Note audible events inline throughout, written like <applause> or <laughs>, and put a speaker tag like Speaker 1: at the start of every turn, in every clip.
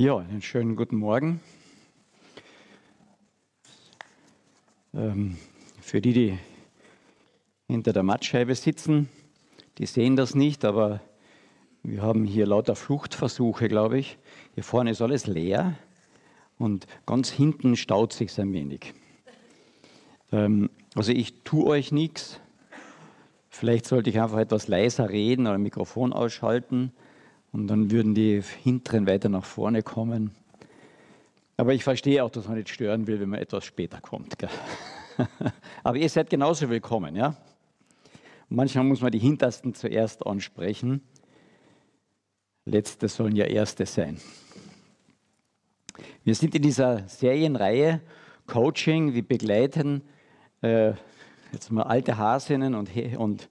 Speaker 1: Ja, einen schönen guten Morgen. Ähm, für die, die hinter der Mattscheibe sitzen, die sehen das nicht, aber wir haben hier lauter Fluchtversuche, glaube ich. Hier vorne ist alles leer und ganz hinten staut sich ein wenig. Ähm, also ich tue euch nichts. Vielleicht sollte ich einfach etwas leiser reden oder Mikrofon ausschalten und dann würden die hinteren weiter nach vorne kommen. Aber ich verstehe auch, dass man nicht stören will, wenn man etwas später kommt. Gell? <laughs> Aber ihr seid genauso willkommen, ja? Manchmal muss man die Hintersten zuerst ansprechen. Letzte sollen ja Erste sein. Wir sind in dieser Serienreihe Coaching, wir begleiten äh, jetzt mal alte Hasinnen und, und,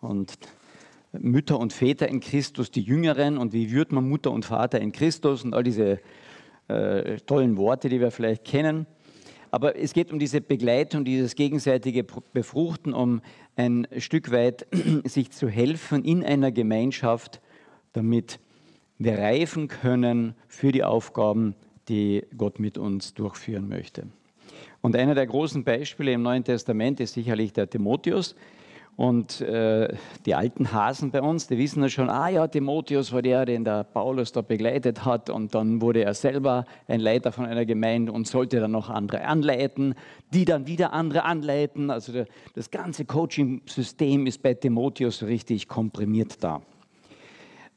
Speaker 1: und Mütter und Väter in Christus, die Jüngeren und wie wird man Mutter und Vater in Christus und all diese äh, tollen Worte, die wir vielleicht kennen. Aber es geht um diese Begleitung, dieses gegenseitige Befruchten, um ein Stück weit <clears throat> sich zu helfen in einer Gemeinschaft, damit wir reifen können für die Aufgaben, die Gott mit uns durchführen möchte. Und einer der großen Beispiele im Neuen Testament ist sicherlich der Timotheus, und äh, die alten Hasen bei uns, die wissen ja schon, ah ja, Timotheus war der, den der Paulus da begleitet hat. Und dann wurde er selber ein Leiter von einer Gemeinde und sollte dann noch andere anleiten, die dann wieder andere anleiten. Also der, das ganze Coaching-System ist bei Timotheus richtig komprimiert da.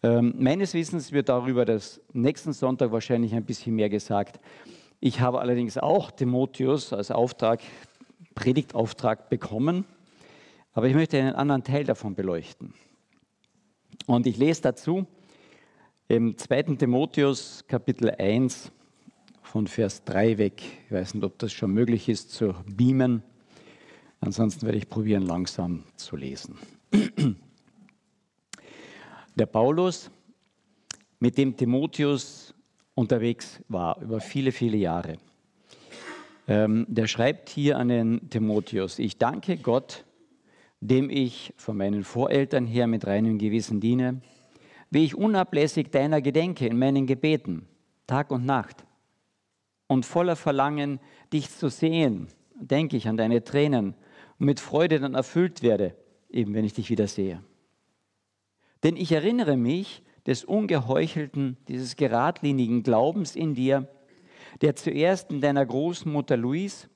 Speaker 1: Ähm, meines Wissens wird darüber das nächsten Sonntag wahrscheinlich ein bisschen mehr gesagt. Ich habe allerdings auch Timotheus als Auftrag, Predigtauftrag bekommen aber ich möchte einen anderen Teil davon beleuchten. Und ich lese dazu im 2. Timotheus Kapitel 1 von Vers 3 weg. Ich weiß nicht, ob das schon möglich ist zu beamen. Ansonsten werde ich probieren, langsam zu lesen. Der Paulus, mit dem Timotheus unterwegs war über viele, viele Jahre, ähm, der schreibt hier an den Timotheus, ich danke Gott, dem ich von meinen Voreltern her mit reinem Gewissen diene, wie ich unablässig deiner gedenke in meinen Gebeten, Tag und Nacht. Und voller Verlangen, dich zu sehen, denke ich an deine Tränen und mit Freude dann erfüllt werde, eben wenn ich dich wieder sehe. Denn ich erinnere mich des ungeheuchelten, dieses geradlinigen Glaubens in dir, der zuerst in deiner Großmutter Louise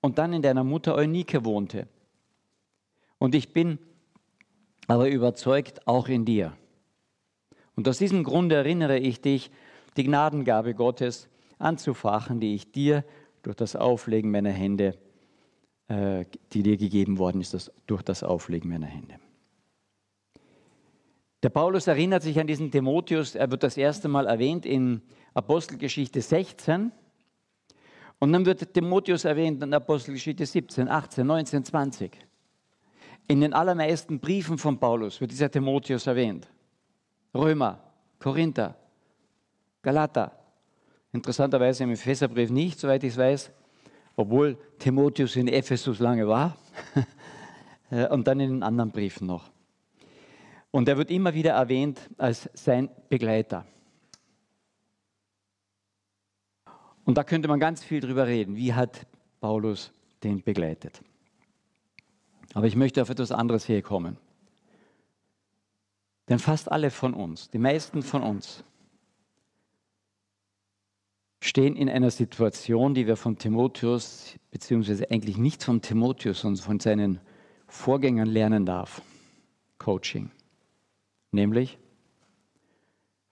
Speaker 1: und dann in deiner Mutter Eunike wohnte und ich bin aber überzeugt auch in dir. Und aus diesem Grund erinnere ich dich, die Gnadengabe Gottes anzufachen, die ich dir durch das Auflegen meiner Hände, äh, die dir gegeben worden ist, das, durch das Auflegen meiner Hände. Der Paulus erinnert sich an diesen Timotheus, er wird das erste Mal erwähnt in Apostelgeschichte 16 und dann wird Timotheus erwähnt in Apostelgeschichte 17, 18, 19, 20. In den allermeisten Briefen von Paulus wird dieser Timotheus erwähnt. Römer, Korinther, Galater. Interessanterweise im Epheserbrief nicht, soweit ich es weiß, obwohl Timotheus in Ephesus lange war. <laughs> Und dann in den anderen Briefen noch. Und er wird immer wieder erwähnt als sein Begleiter. Und da könnte man ganz viel drüber reden. Wie hat Paulus den begleitet? Aber ich möchte auf etwas anderes hier kommen. Denn fast alle von uns, die meisten von uns, stehen in einer Situation, die wir von Timotheus, beziehungsweise eigentlich nicht von Timotheus, sondern von seinen Vorgängern lernen darf. Coaching. Nämlich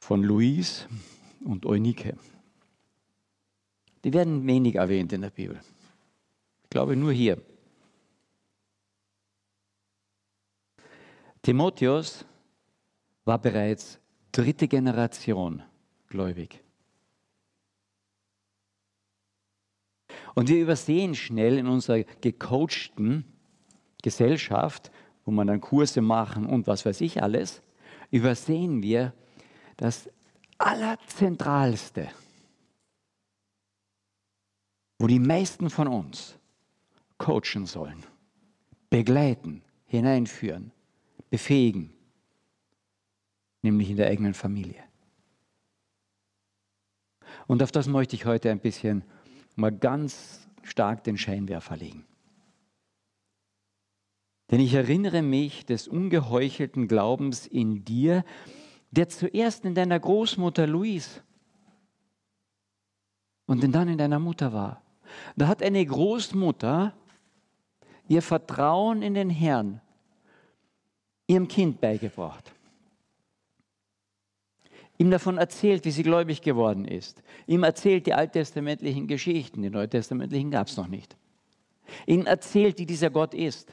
Speaker 1: von Luis und Eunike. Die werden wenig erwähnt in der Bibel. Ich glaube nur hier. Timotheus war bereits dritte Generation gläubig. Und wir übersehen schnell in unserer gecoachten Gesellschaft, wo man dann Kurse machen und was weiß ich alles, übersehen wir das Allerzentralste, wo die meisten von uns coachen sollen, begleiten, hineinführen befähigen, nämlich in der eigenen Familie. Und auf das möchte ich heute ein bisschen mal ganz stark den Scheinwerfer legen. Denn ich erinnere mich des ungeheuchelten Glaubens in dir, der zuerst in deiner Großmutter Louise und dann in deiner Mutter war. Da hat eine Großmutter ihr Vertrauen in den Herrn ihrem Kind beigebracht. Ihm davon erzählt, wie sie gläubig geworden ist. Ihm erzählt die alttestamentlichen Geschichten, die neutestamentlichen gab es noch nicht. Ihm erzählt, wie dieser Gott ist.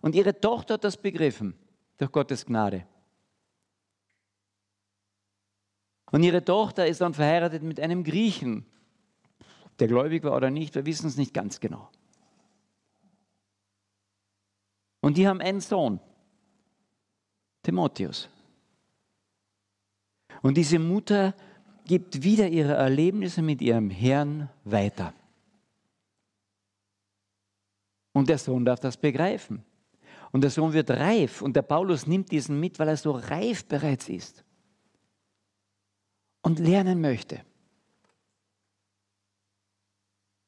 Speaker 1: Und ihre Tochter hat das begriffen, durch Gottes Gnade. Und ihre Tochter ist dann verheiratet mit einem Griechen, der gläubig war oder nicht, wir wissen es nicht ganz genau. Und die haben einen Sohn, Timotheus. Und diese Mutter gibt wieder ihre Erlebnisse mit ihrem Herrn weiter. Und der Sohn darf das begreifen. Und der Sohn wird reif. Und der Paulus nimmt diesen mit, weil er so reif bereits ist. Und lernen möchte.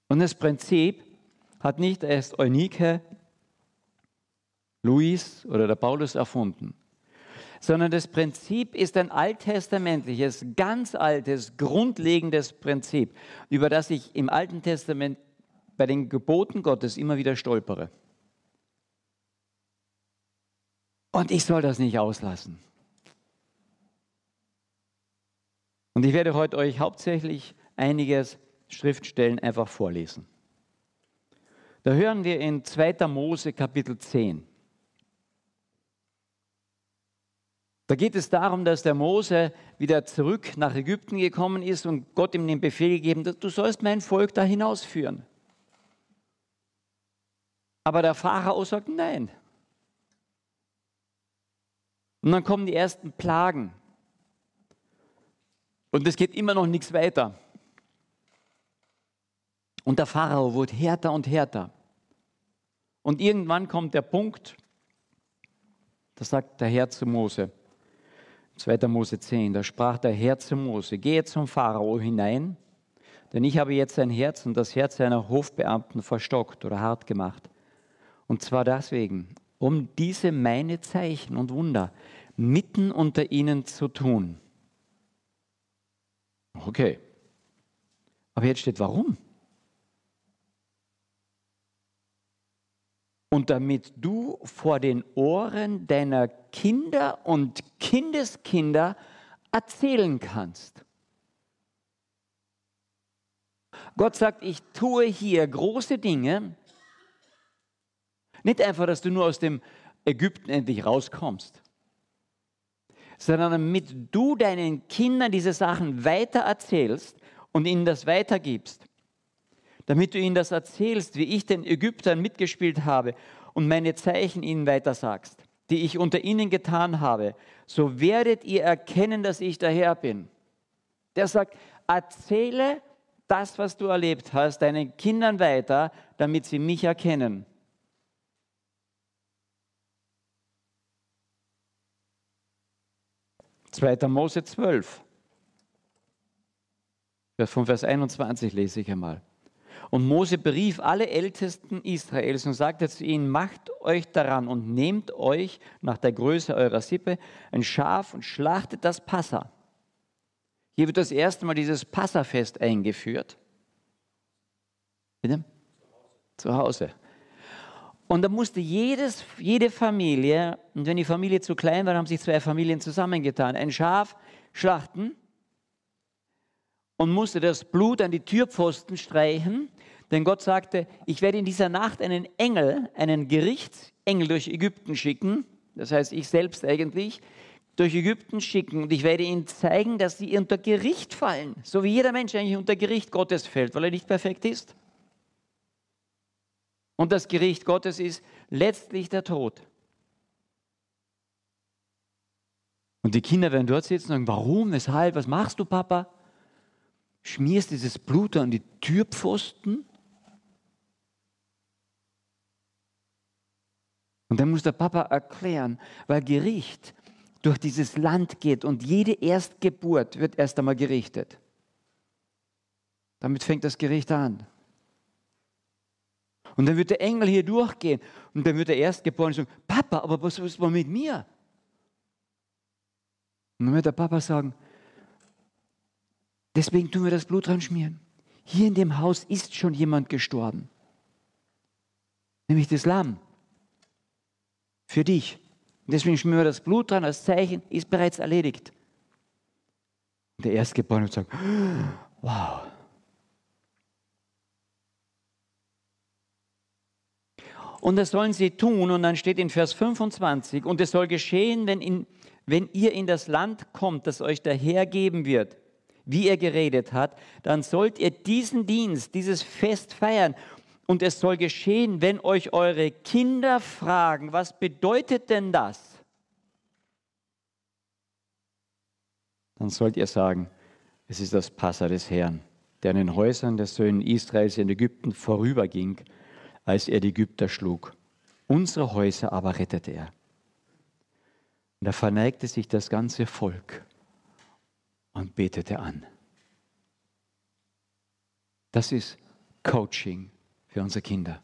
Speaker 1: Und das Prinzip hat nicht erst Eunike, Luis oder der Paulus erfunden, sondern das Prinzip ist ein alttestamentliches, ganz altes, grundlegendes Prinzip, über das ich im Alten Testament bei den Geboten Gottes immer wieder stolpere. Und ich soll das nicht auslassen. Und ich werde heute euch hauptsächlich einiges Schriftstellen einfach vorlesen. Da hören wir in 2. Mose Kapitel 10. Da geht es darum, dass der Mose wieder zurück nach Ägypten gekommen ist und Gott ihm den Befehl gegeben hat, du sollst mein Volk da hinausführen. Aber der Pharao sagt nein. Und dann kommen die ersten Plagen. Und es geht immer noch nichts weiter. Und der Pharao wurde härter und härter. Und irgendwann kommt der Punkt, da sagt der Herr zu Mose, 2. Mose 10, da sprach der Herr zu Mose, gehe zum Pharao hinein, denn ich habe jetzt sein Herz und das Herz seiner Hofbeamten verstockt oder hart gemacht. Und zwar deswegen, um diese meine Zeichen und Wunder mitten unter ihnen zu tun. Okay. Aber jetzt steht warum? und damit du vor den Ohren deiner Kinder und Kindeskinder erzählen kannst. Gott sagt, ich tue hier große Dinge. Nicht einfach, dass du nur aus dem Ägypten endlich rauskommst, sondern damit du deinen Kindern diese Sachen weiter erzählst und ihnen das weitergibst damit du ihnen das erzählst, wie ich den Ägyptern mitgespielt habe und meine Zeichen ihnen weitersagst, die ich unter ihnen getan habe, so werdet ihr erkennen, dass ich der Herr bin. Der sagt, erzähle das, was du erlebt hast, deinen Kindern weiter, damit sie mich erkennen. Zweiter Mose 12. Von Vers 21 lese ich einmal. Und Mose berief alle Ältesten Israels und sagte zu ihnen, macht euch daran und nehmt euch nach der Größe eurer Sippe ein Schaf und schlachtet das Passa. Hier wird das erste Mal dieses Passafest eingeführt. Bitte? Zu Hause. Und da musste jedes, jede Familie, und wenn die Familie zu klein war, haben sich zwei Familien zusammengetan, ein Schaf schlachten und musste das Blut an die Türpfosten streichen, denn Gott sagte, ich werde in dieser Nacht einen Engel, einen Gerichtsengel durch Ägypten schicken, das heißt ich selbst eigentlich, durch Ägypten schicken und ich werde ihnen zeigen, dass sie unter Gericht fallen, so wie jeder Mensch eigentlich unter Gericht Gottes fällt, weil er nicht perfekt ist. Und das Gericht Gottes ist letztlich der Tod. Und die Kinder werden dort sitzen und sagen, warum, weshalb, was machst du, Papa? Schmierst dieses Blut an die Türpfosten. Und dann muss der Papa erklären, weil Gericht durch dieses Land geht und jede Erstgeburt wird erst einmal gerichtet. Damit fängt das Gericht an. Und dann wird der Engel hier durchgehen und dann wird der Erstgeborene sagen, Papa, aber was ist mit mir? Und dann wird der Papa sagen, deswegen tun wir das Blut dran schmieren. Hier in dem Haus ist schon jemand gestorben. Nämlich das Lamm. Für dich. Deswegen schmieren wir das Blut dran als Zeichen, ist bereits erledigt. Der Erstgeborene sagen, <gasps> wow. Und das sollen sie tun. Und dann steht in Vers 25, und es soll geschehen, wenn, in, wenn ihr in das Land kommt, das euch der Herr geben wird, wie er geredet hat, dann sollt ihr diesen Dienst, dieses Fest feiern. Und es soll geschehen, wenn euch eure Kinder fragen, was bedeutet denn das? Dann sollt ihr sagen, es ist das Passa des Herrn, der an den Häusern der Söhne Israels in Ägypten vorüberging als er die Ägypter schlug. Unsere Häuser aber rettete er. Und da verneigte sich das ganze Volk und betete an. Das ist Coaching für unsere Kinder.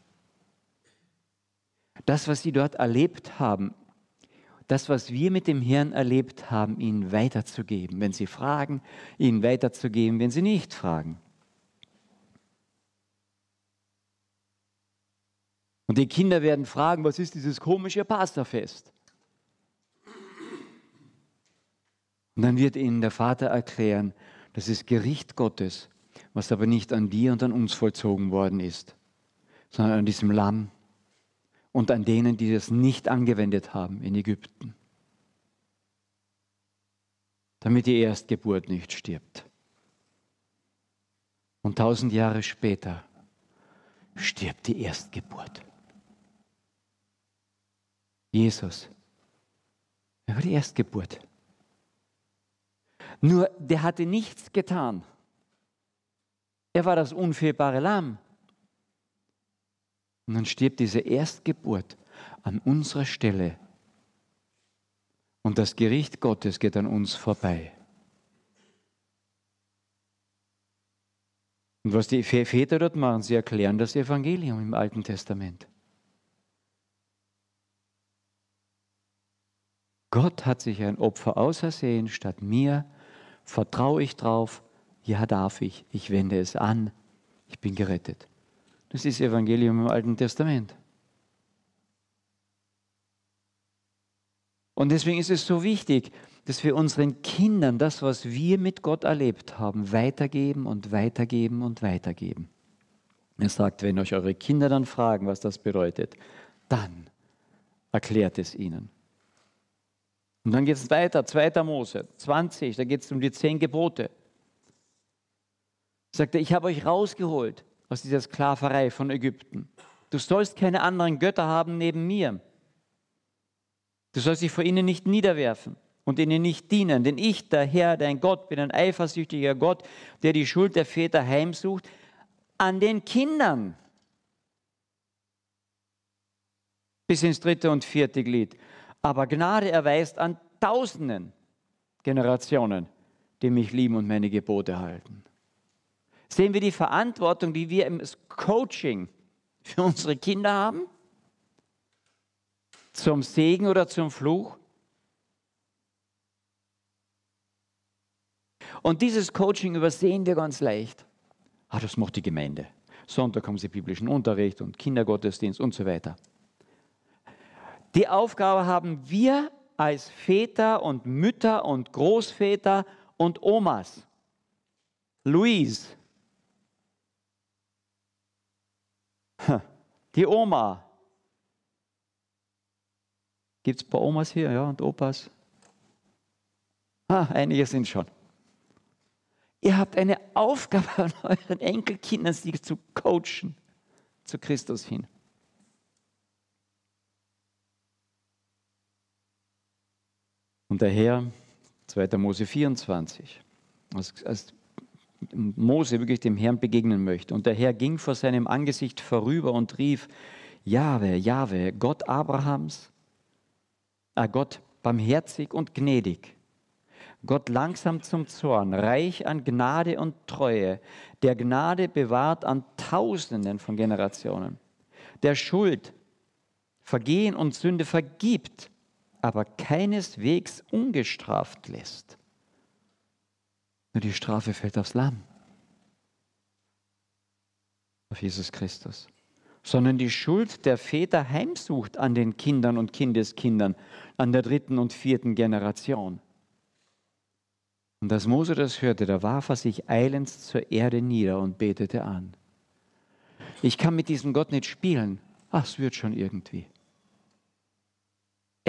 Speaker 1: Das, was sie dort erlebt haben, das, was wir mit dem Herrn erlebt haben, ihnen weiterzugeben. Wenn sie fragen, ihnen weiterzugeben, wenn sie nicht fragen. Und die Kinder werden fragen, was ist dieses komische Pastorfest? Und dann wird ihnen der Vater erklären, das ist Gericht Gottes, was aber nicht an dir und an uns vollzogen worden ist, sondern an diesem Lamm und an denen, die das nicht angewendet haben in Ägypten, damit die Erstgeburt nicht stirbt. Und tausend Jahre später stirbt die Erstgeburt. Jesus. Er war die Erstgeburt. Nur der hatte nichts getan. Er war das unfehlbare Lamm. Und dann stirbt diese Erstgeburt an unserer Stelle. Und das Gericht Gottes geht an uns vorbei. Und was die Väter dort machen, sie erklären das Evangelium im Alten Testament. Gott hat sich ein Opfer ausersehen statt mir. Vertraue ich drauf? Ja, darf ich. Ich wende es an. Ich bin gerettet. Das ist Evangelium im Alten Testament. Und deswegen ist es so wichtig, dass wir unseren Kindern das, was wir mit Gott erlebt haben, weitergeben und weitergeben und weitergeben. Er sagt, wenn euch eure Kinder dann fragen, was das bedeutet, dann erklärt es ihnen. Und dann geht es weiter, 2. Mose 20, da geht es um die zehn Gebote. Sagt er, ich habe euch rausgeholt aus dieser Sklaverei von Ägypten. Du sollst keine anderen Götter haben neben mir. Du sollst dich vor ihnen nicht niederwerfen und ihnen nicht dienen, denn ich, der Herr, dein Gott, bin ein eifersüchtiger Gott, der die Schuld der Väter heimsucht an den Kindern. Bis ins dritte und vierte Glied aber Gnade erweist an tausenden Generationen, die mich lieben und meine Gebote halten. Sehen wir die Verantwortung, die wir im Coaching für unsere Kinder haben? Zum Segen oder zum Fluch? Und dieses Coaching übersehen wir ganz leicht. Ah, das macht die Gemeinde. Sonntag haben sie biblischen Unterricht und Kindergottesdienst und so weiter. Die Aufgabe haben wir als Väter und Mütter und Großväter und Omas. Louise, die Oma. Gibt es ein paar Omas hier, ja, und Opas? Ah, einige sind schon. Ihr habt eine Aufgabe <laughs> an euren Enkelkindern, sie zu coachen zu Christus hin. Und der Herr, 2. Mose 24, als, als Mose wirklich dem Herrn begegnen möchte. Und der Herr ging vor seinem Angesicht vorüber und rief, Jahwe, Jahwe, Gott Abrahams, äh Gott barmherzig und gnädig, Gott langsam zum Zorn, reich an Gnade und Treue, der Gnade bewahrt an Tausenden von Generationen, der Schuld, Vergehen und Sünde vergibt, aber keineswegs ungestraft lässt. Nur die Strafe fällt aufs Lamm, auf Jesus Christus sondern die Schuld der Väter heimsucht an den Kindern und Kindeskindern, an der dritten und vierten Generation. Und als Mose das hörte, da warf er sich eilends zur Erde nieder und betete an. Ich kann mit diesem Gott nicht spielen. Ach, es wird schon irgendwie.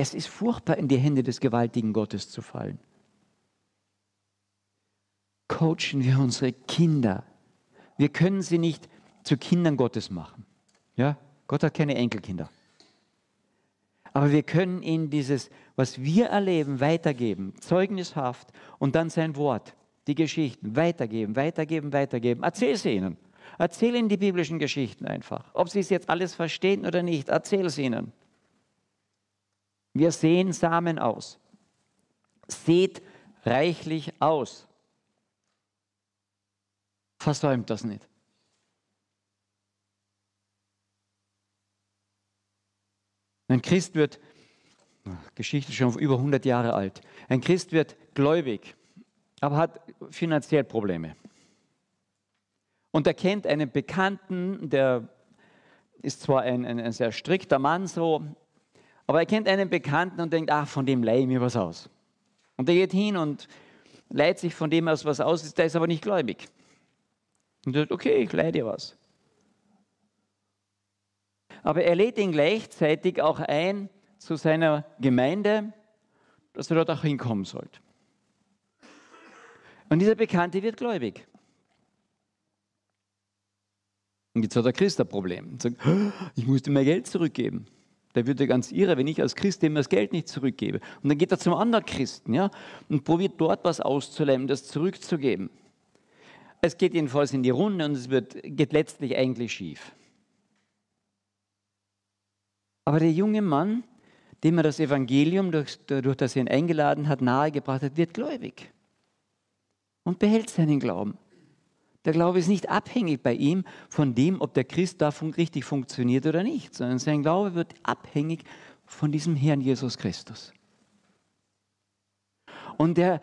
Speaker 1: Es ist furchtbar, in die Hände des gewaltigen Gottes zu fallen. Coachen wir unsere Kinder. Wir können sie nicht zu Kindern Gottes machen. Ja, Gott hat keine Enkelkinder. Aber wir können ihnen dieses, was wir erleben, weitergeben, zeugnishaft und dann sein Wort, die Geschichten weitergeben, weitergeben, weitergeben. Erzähl sie ihnen. Erzähl ihnen die biblischen Geschichten einfach. Ob sie es jetzt alles verstehen oder nicht, erzähl sie ihnen. Wir sehen Samen aus. Seht reichlich aus. Versäumt das nicht. Ein Christ wird, Geschichte schon über 100 Jahre alt, ein Christ wird gläubig, aber hat finanziell Probleme. Und er kennt einen Bekannten, der ist zwar ein, ein, ein sehr strikter Mann so, aber er kennt einen Bekannten und denkt, ach, von dem leihe ich mir was aus. Und er geht hin und leiht sich von dem aus was aus, der ist aber nicht gläubig. Und er sagt, okay, ich leihe dir was aber er lädt ihn gleichzeitig auch ein zu seiner Gemeinde, dass er dort auch hinkommen sollte. Und dieser Bekannte wird gläubig. Und jetzt hat der Christ ein Problem. Und sagt, ich muss dir mein Geld zurückgeben. Der würde ganz irre, wenn ich als Christ dem das Geld nicht zurückgebe. Und dann geht er zum anderen Christen ja, und probiert dort was auszuleihen, das zurückzugeben. Es geht jedenfalls in die Runde und es wird, geht letztlich eigentlich schief. Aber der junge Mann, dem er das Evangelium, durch, durch das er ihn eingeladen hat, nahegebracht hat, wird gläubig und behält seinen Glauben. Der Glaube ist nicht abhängig bei ihm von dem, ob der Christ da richtig funktioniert oder nicht, sondern sein Glaube wird abhängig von diesem Herrn Jesus Christus. Und er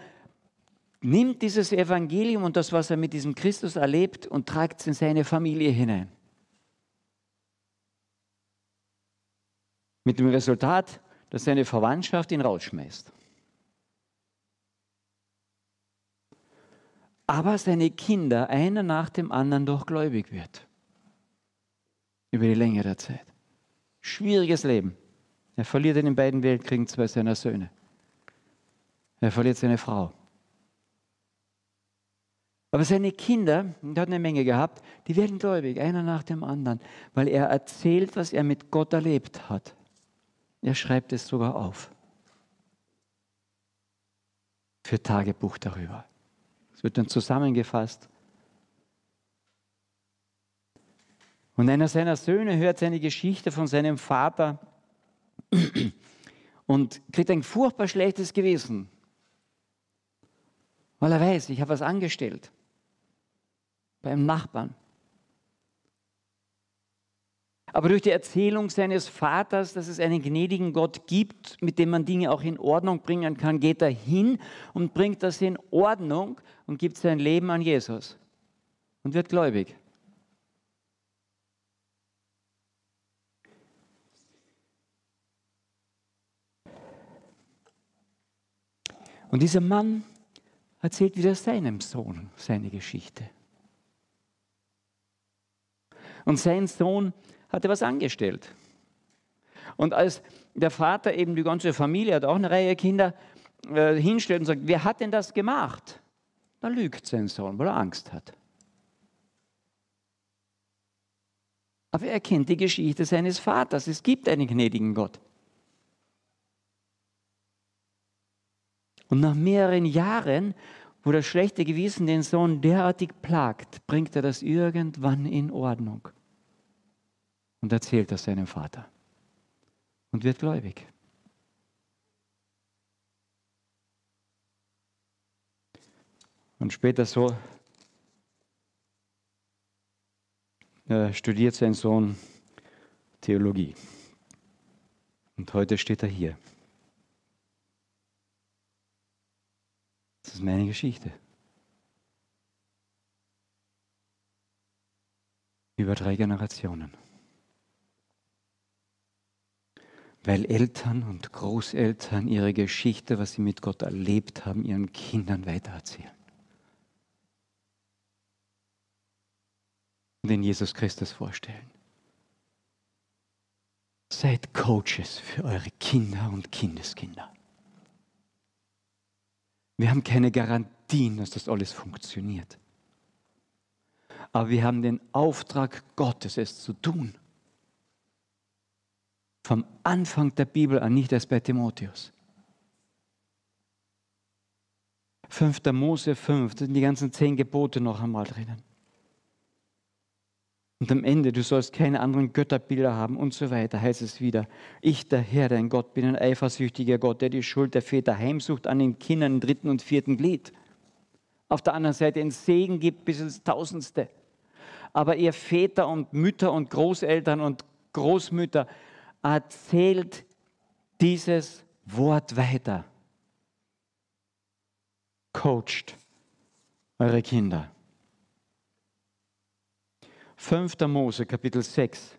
Speaker 1: nimmt dieses Evangelium und das, was er mit diesem Christus erlebt, und tragt es in seine Familie hinein. Mit dem Resultat, dass seine Verwandtschaft ihn rausschmeißt. Aber seine Kinder, einer nach dem anderen, doch gläubig wird. Über die Länge der Zeit. Schwieriges Leben. Er verliert in den beiden Weltkriegen zwei seiner Söhne. Er verliert seine Frau. Aber seine Kinder, er hat eine Menge gehabt, die werden gläubig, einer nach dem anderen, weil er erzählt, was er mit Gott erlebt hat. Er schreibt es sogar auf. Für Tagebuch darüber. Es wird dann zusammengefasst. Und einer seiner Söhne hört seine Geschichte von seinem Vater und kriegt ein furchtbar schlechtes Gewissen, weil er weiß, ich habe was angestellt beim Nachbarn. Aber durch die Erzählung seines Vaters, dass es einen gnädigen Gott gibt, mit dem man Dinge auch in Ordnung bringen kann, geht er hin und bringt das in Ordnung und gibt sein Leben an Jesus und wird gläubig. Und dieser Mann erzählt wieder seinem Sohn seine Geschichte. Und sein Sohn hat er was angestellt. Und als der Vater eben die ganze Familie, hat auch eine Reihe Kinder, äh, hinstellt und sagt, wer hat denn das gemacht? Da lügt sein Sohn, weil er Angst hat. Aber er kennt die Geschichte seines Vaters. Es gibt einen gnädigen Gott. Und nach mehreren Jahren, wo das schlechte Gewissen den Sohn derartig plagt, bringt er das irgendwann in Ordnung und erzählt das seinem Vater und wird gläubig. Und später so äh, studiert sein Sohn Theologie. Und heute steht er hier. Das ist meine Geschichte. Über drei Generationen. Weil Eltern und Großeltern ihre Geschichte, was sie mit Gott erlebt haben, ihren Kindern weitererzählen. Und in Jesus Christus vorstellen. Seid Coaches für eure Kinder und Kindeskinder. Wir haben keine Garantien, dass das alles funktioniert. Aber wir haben den Auftrag Gottes, es zu tun. Vom Anfang der Bibel an, nicht erst bei Timotheus. 5. Mose 5, da sind die ganzen zehn Gebote noch einmal drinnen. Und am Ende, du sollst keine anderen Götterbilder haben und so weiter, heißt es wieder. Ich, der Herr, dein Gott, bin ein eifersüchtiger Gott, der die Schuld der Väter heimsucht an den Kindern im dritten und vierten Glied. Auf der anderen Seite einen Segen gibt bis ins Tausendste. Aber ihr Väter und Mütter und Großeltern und Großmütter erzählt dieses Wort weiter. Coacht eure Kinder. 5. Mose, Kapitel 6.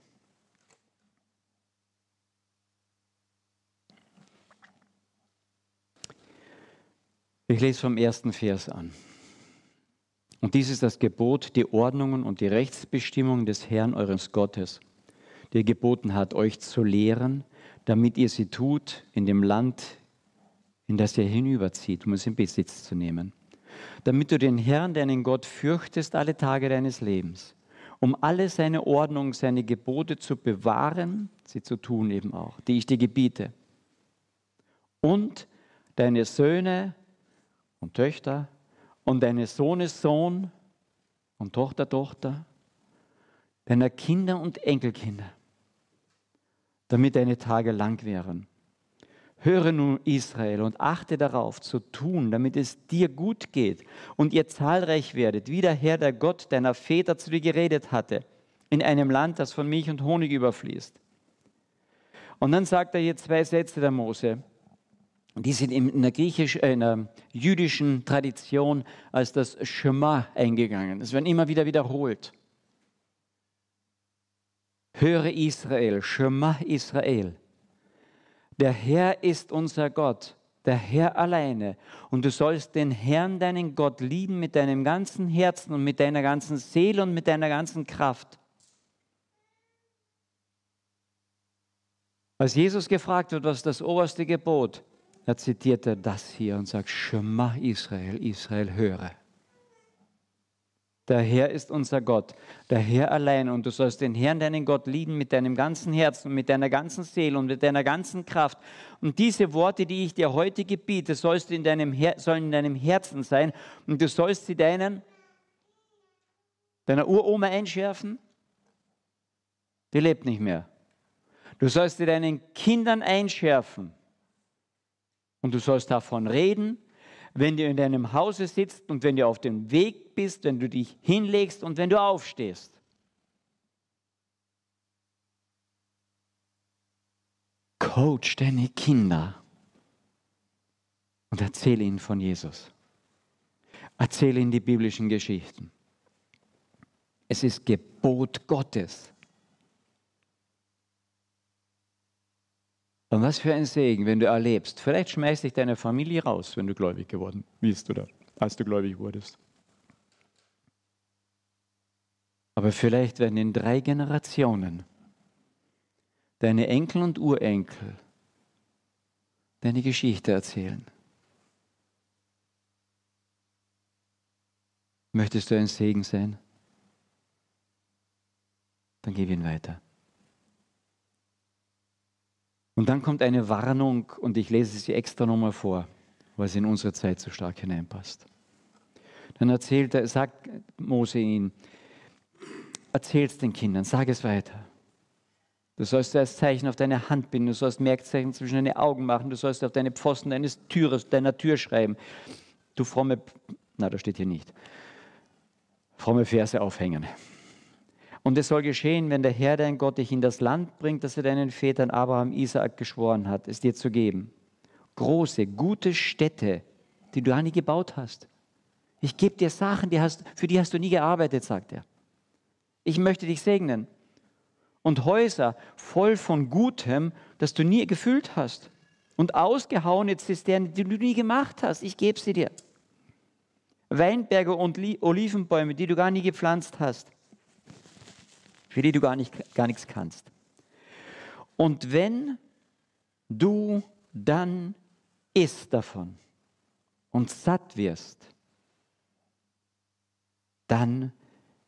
Speaker 1: Ich lese vom ersten Vers an. Und dies ist das Gebot, die Ordnungen und die Rechtsbestimmungen des Herrn eures Gottes, der geboten hat, euch zu lehren, damit ihr sie tut in dem Land, in das ihr hinüberzieht, um es in Besitz zu nehmen. Damit du den Herrn, deinen Gott, fürchtest alle Tage deines Lebens um alle seine Ordnung, seine Gebote zu bewahren, sie zu tun eben auch, die ich dir gebiete. Und deine Söhne und Töchter und deines Sohnes Sohn und Tochter, Tochter, deiner Kinder und Enkelkinder, damit deine Tage lang wären Höre nun Israel und achte darauf zu tun, damit es dir gut geht und ihr zahlreich werdet, wie der Herr, der Gott deiner Väter zu dir geredet hatte, in einem Land, das von Milch und Honig überfließt. Und dann sagt er hier zwei Sätze der Mose, die sind in der, griechisch, äh, in der jüdischen Tradition als das Shema eingegangen. Das werden immer wieder wiederholt. Höre Israel, Shema Israel. Der Herr ist unser Gott, der Herr alleine. Und du sollst den Herrn, deinen Gott, lieben mit deinem ganzen Herzen und mit deiner ganzen Seele und mit deiner ganzen Kraft. Als Jesus gefragt wird, was das oberste Gebot, er zitierte das hier und sagt, Shema Israel, Israel höre. Der Herr ist unser Gott, der Herr allein. Und du sollst den Herrn, deinen Gott, lieben mit deinem ganzen Herzen, mit deiner ganzen Seele und mit deiner ganzen Kraft. Und diese Worte, die ich dir heute gebiete, sollst in deinem Her sollen in deinem Herzen sein. Und du sollst sie deinen, deiner Uroma einschärfen. Die lebt nicht mehr. Du sollst sie deinen Kindern einschärfen. Und du sollst davon reden wenn du in deinem Hause sitzt und wenn du auf dem Weg bist, wenn du dich hinlegst und wenn du aufstehst. Coach deine Kinder und erzähle ihnen von Jesus. Erzähle ihnen die biblischen Geschichten. Es ist Gebot Gottes. Und was für ein Segen, wenn du erlebst. Vielleicht schmeißt dich deine Familie raus, wenn du gläubig geworden bist oder als du gläubig wurdest. Aber vielleicht werden in drei Generationen deine Enkel und Urenkel deine Geschichte erzählen. Möchtest du ein Segen sein? Dann gib ihn weiter. Und dann kommt eine Warnung und ich lese sie extra nochmal vor, weil sie in unsere Zeit so stark hineinpasst. Dann erzählt er, sagt Mose ihn, erzähl es den Kindern, sag es weiter. Du sollst das Zeichen auf deine Hand binden, du sollst Merkzeichen zwischen deine Augen machen, du sollst auf deine Pfosten deines Türes, deiner Tür schreiben. Du fromme Na, das steht hier nicht. Fromme Verse aufhängen. Und es soll geschehen, wenn der Herr dein Gott dich in das Land bringt, das er deinen Vätern Abraham, Isaak geschworen hat, es dir zu geben. Große, gute Städte, die du nie gebaut hast. Ich gebe dir Sachen, die hast, für die hast du nie gearbeitet, sagt er. Ich möchte dich segnen. Und Häuser voll von Gutem, das du nie gefüllt hast. Und ausgehauene Zisternen, die du nie gemacht hast. Ich gebe sie dir. Weinberge und Olivenbäume, die du gar nie gepflanzt hast für die du gar, nicht, gar nichts kannst. Und wenn du dann isst davon und satt wirst, dann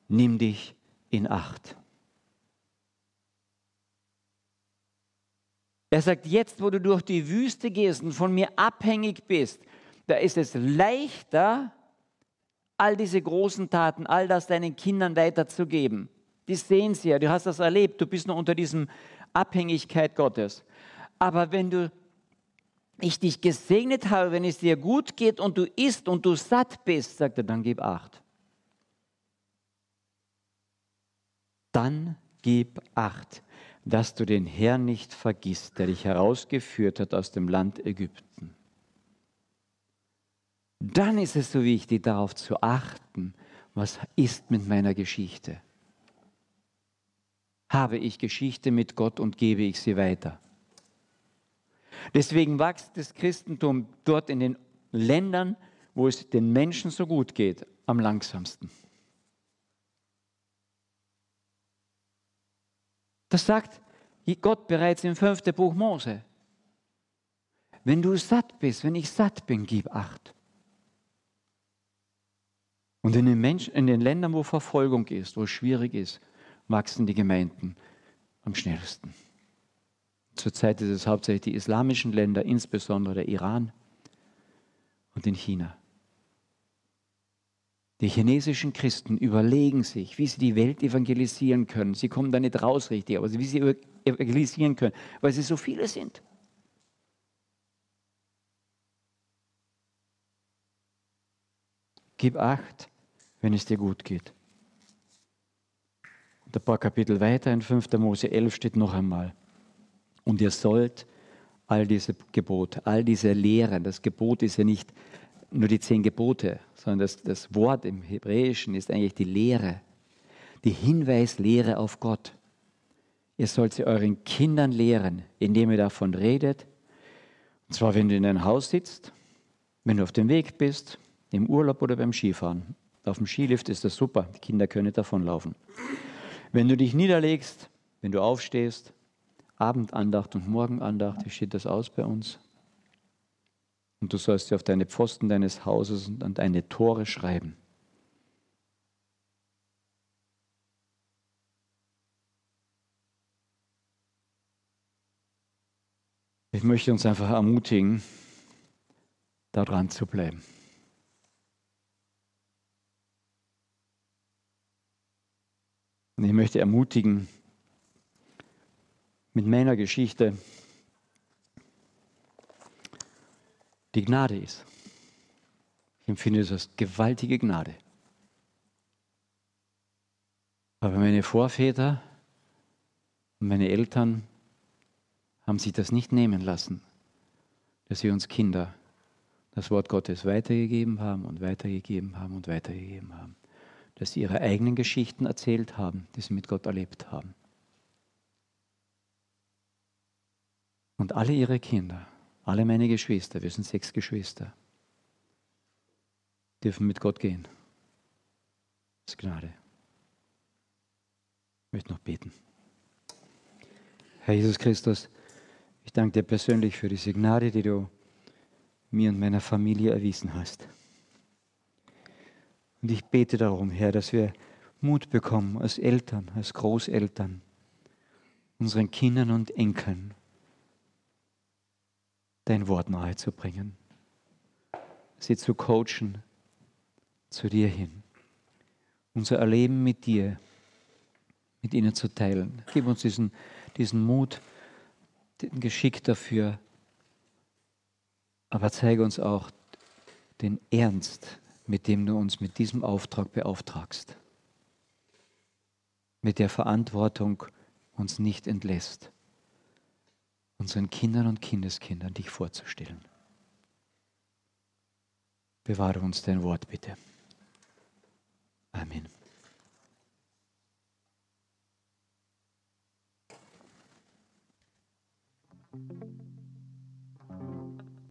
Speaker 1: nimm dich in Acht. Er sagt, jetzt wo du durch die Wüste gehst und von mir abhängig bist, da ist es leichter, all diese großen Taten, all das deinen Kindern weiterzugeben die sehen sie ja, du hast das erlebt, du bist noch unter diesem Abhängigkeit Gottes. Aber wenn du ich dich gesegnet habe, wenn es dir gut geht und du isst und du satt bist, sagt er, dann gib acht. Dann gib acht, dass du den Herrn nicht vergisst, der dich herausgeführt hat aus dem Land Ägypten. Dann ist es so wichtig, darauf zu achten, was ist mit meiner Geschichte habe ich Geschichte mit Gott und gebe ich sie weiter. Deswegen wächst das Christentum dort in den Ländern, wo es den Menschen so gut geht, am langsamsten. Das sagt Gott bereits im fünften Buch Mose. Wenn du satt bist, wenn ich satt bin, gib acht. Und in den, Menschen, in den Ländern, wo Verfolgung ist, wo es schwierig ist, wachsen die Gemeinden am schnellsten. Zurzeit ist es hauptsächlich die islamischen Länder, insbesondere der Iran und in China. Die chinesischen Christen überlegen sich, wie sie die Welt evangelisieren können. Sie kommen da nicht raus richtig, aber wie sie evangelisieren können, weil sie so viele sind. Gib acht, wenn es dir gut geht. Und ein paar Kapitel weiter in 5. Mose 11 steht noch einmal. Und ihr sollt all diese Gebote, all diese Lehren, das Gebot ist ja nicht nur die zehn Gebote, sondern das, das Wort im Hebräischen ist eigentlich die Lehre, die Hinweislehre auf Gott. Ihr sollt sie euren Kindern lehren, indem ihr davon redet. Und zwar, wenn du in einem Haus sitzt, wenn du auf dem Weg bist, im Urlaub oder beim Skifahren. Auf dem Skilift ist das super, die Kinder können davonlaufen. Wenn du dich niederlegst, wenn du aufstehst, Abendandacht und Morgenandacht, wie steht das aus bei uns? Und du sollst sie auf deine Pfosten deines Hauses und an deine Tore schreiben. Ich möchte uns einfach ermutigen, daran zu bleiben. Und ich möchte ermutigen, mit meiner Geschichte, die Gnade ist. Ich empfinde es als gewaltige Gnade. Aber meine Vorväter und meine Eltern haben sich das nicht nehmen lassen, dass sie uns Kinder das Wort Gottes weitergegeben haben und weitergegeben haben und weitergegeben haben dass sie ihre eigenen Geschichten erzählt haben, die sie mit Gott erlebt haben. Und alle ihre Kinder, alle meine Geschwister, wir sind sechs Geschwister, dürfen mit Gott gehen. Das ist Gnade. Ich möchte noch beten. Herr Jesus Christus, ich danke dir persönlich für diese Gnade, die du mir und meiner Familie erwiesen hast. Und ich bete darum, Herr, dass wir Mut bekommen als Eltern, als Großeltern, unseren Kindern und Enkeln dein Wort nahezubringen, sie zu coachen zu dir hin, unser Erleben mit dir, mit ihnen zu teilen. Gib uns diesen, diesen Mut, den Geschick dafür, aber zeige uns auch den Ernst mit dem du uns mit diesem Auftrag beauftragst. Mit der Verantwortung uns nicht entlässt, unseren Kindern und Kindeskindern dich vorzustellen. Bewahre uns dein Wort bitte. Amen.